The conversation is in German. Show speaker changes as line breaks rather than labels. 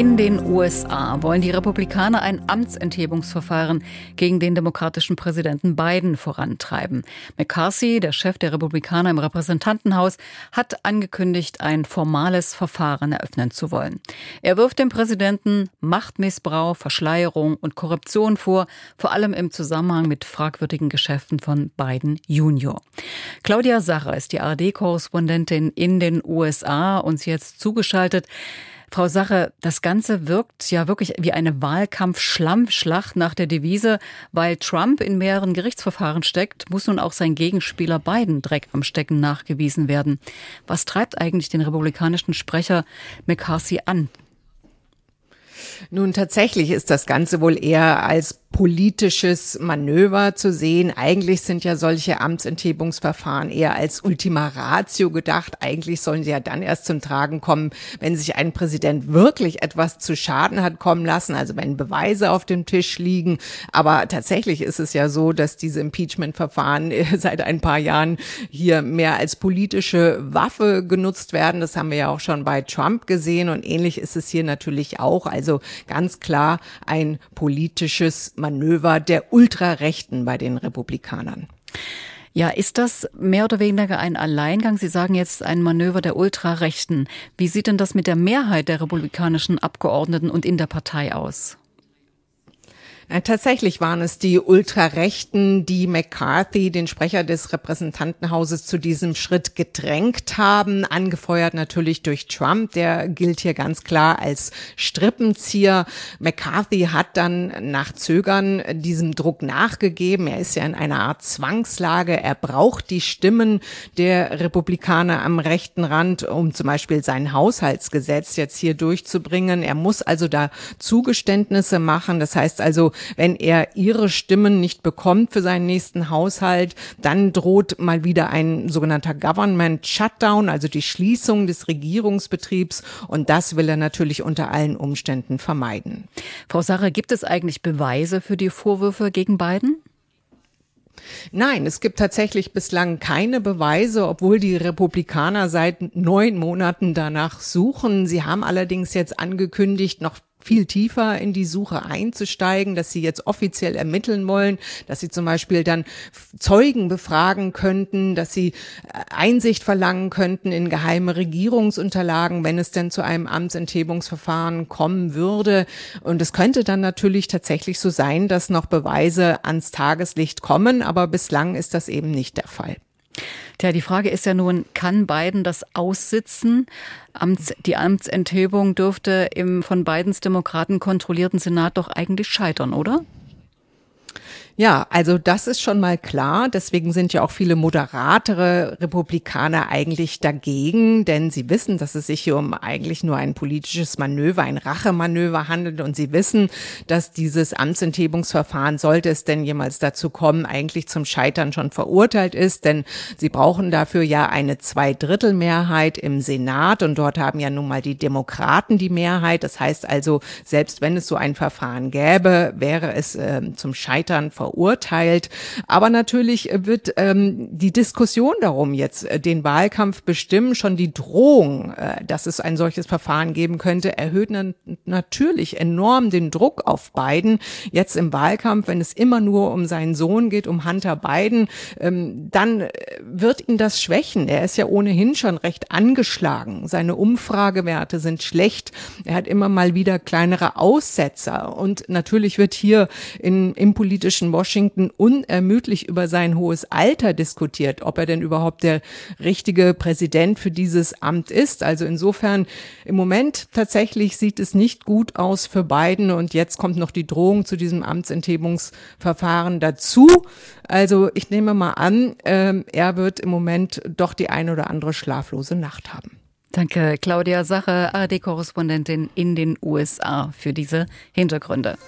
In den USA wollen die Republikaner ein Amtsenthebungsverfahren gegen den demokratischen Präsidenten Biden vorantreiben. McCarthy, der Chef der Republikaner im Repräsentantenhaus, hat angekündigt, ein formales Verfahren eröffnen zu wollen. Er wirft dem Präsidenten Machtmissbrauch, Verschleierung und Korruption vor, vor allem im Zusammenhang mit fragwürdigen Geschäften von Biden Junior. Claudia Sacher ist die ARD-Korrespondentin in den USA und sie jetzt zugeschaltet. Frau Sache, das Ganze wirkt ja wirklich wie eine Wahlkampf-Schlammschlacht nach der Devise, weil Trump in mehreren Gerichtsverfahren steckt, muss nun auch sein Gegenspieler Biden Dreck am Stecken nachgewiesen werden. Was treibt eigentlich den republikanischen Sprecher McCarthy an?
Nun, tatsächlich ist das Ganze wohl eher als politisches Manöver zu sehen. Eigentlich sind ja solche Amtsenthebungsverfahren eher als Ultima Ratio gedacht. Eigentlich sollen sie ja dann erst zum Tragen kommen, wenn sich ein Präsident wirklich etwas zu Schaden hat kommen lassen, also wenn Beweise auf dem Tisch liegen. Aber tatsächlich ist es ja so, dass diese Impeachment-Verfahren seit ein paar Jahren hier mehr als politische Waffe genutzt werden. Das haben wir ja auch schon bei Trump gesehen und ähnlich ist es hier natürlich auch. Also ganz klar ein politisches Manöver der Ultrarechten bei den Republikanern.
Ja, ist das mehr oder weniger ein Alleingang? Sie sagen jetzt ein Manöver der Ultrarechten. Wie sieht denn das mit der Mehrheit der republikanischen Abgeordneten und in der Partei aus?
Äh, tatsächlich waren es die Ultrarechten, die McCarthy, den Sprecher des Repräsentantenhauses, zu diesem Schritt gedrängt haben, angefeuert natürlich durch Trump. Der gilt hier ganz klar als Strippenzieher. McCarthy hat dann nach Zögern diesem Druck nachgegeben. Er ist ja in einer Art Zwangslage. Er braucht die Stimmen der Republikaner am rechten Rand, um zum Beispiel sein Haushaltsgesetz jetzt hier durchzubringen. Er muss also da Zugeständnisse machen. Das heißt also, wenn er ihre Stimmen nicht bekommt für seinen nächsten Haushalt, dann droht mal wieder ein sogenannter Government Shutdown, also die Schließung des Regierungsbetriebs. Und das will er natürlich unter allen Umständen vermeiden.
Frau Sache, gibt es eigentlich Beweise für die Vorwürfe gegen Biden?
Nein, es gibt tatsächlich bislang keine Beweise, obwohl die Republikaner seit neun Monaten danach suchen. Sie haben allerdings jetzt angekündigt, noch viel tiefer in die Suche einzusteigen, dass sie jetzt offiziell ermitteln wollen, dass sie zum Beispiel dann Zeugen befragen könnten, dass sie äh, Einsicht verlangen könnten in geheime Regierungsunterlagen, wenn es denn zu einem Amtsenthebungsverfahren kommen würde. Und es könnte dann natürlich tatsächlich so sein, dass noch Beweise ans Tageslicht kommen, aber bislang ist das eben nicht der Fall.
Tja, die Frage ist ja nun, kann Biden das aussitzen? Amts, die Amtsenthebung dürfte im von Bidens Demokraten kontrollierten Senat doch eigentlich scheitern, oder?
Ja, also das ist schon mal klar. Deswegen sind ja auch viele moderatere Republikaner eigentlich dagegen, denn sie wissen, dass es sich hier um eigentlich nur ein politisches Manöver, ein Rachemanöver handelt und sie wissen, dass dieses Amtsenthebungsverfahren, sollte es denn jemals dazu kommen, eigentlich zum Scheitern schon verurteilt ist, denn sie brauchen dafür ja eine Zweidrittelmehrheit im Senat und dort haben ja nun mal die Demokraten die Mehrheit. Das heißt also, selbst wenn es so ein Verfahren gäbe, wäre es äh, zum Scheitern verurteilt verurteilt. Aber natürlich wird ähm, die Diskussion darum jetzt äh, den Wahlkampf bestimmen, schon die Drohung, äh, dass es ein solches Verfahren geben könnte, erhöht na natürlich enorm den Druck auf Biden. Jetzt im Wahlkampf, wenn es immer nur um seinen Sohn geht, um Hunter Biden, ähm, dann äh, wird ihn das schwächen. Er ist ja ohnehin schon recht angeschlagen. Seine Umfragewerte sind schlecht. Er hat immer mal wieder kleinere Aussetzer. Und natürlich wird hier in, im politischen Washington unermüdlich über sein hohes Alter diskutiert, ob er denn überhaupt der richtige Präsident für dieses Amt ist. Also insofern im Moment tatsächlich sieht es nicht gut aus für Biden und jetzt kommt noch die Drohung zu diesem Amtsenthebungsverfahren dazu. Also ich nehme mal an, äh, er wird im Moment doch die eine oder andere schlaflose Nacht haben.
Danke, Claudia Sache, ARD-Korrespondentin in den USA, für diese Hintergründe.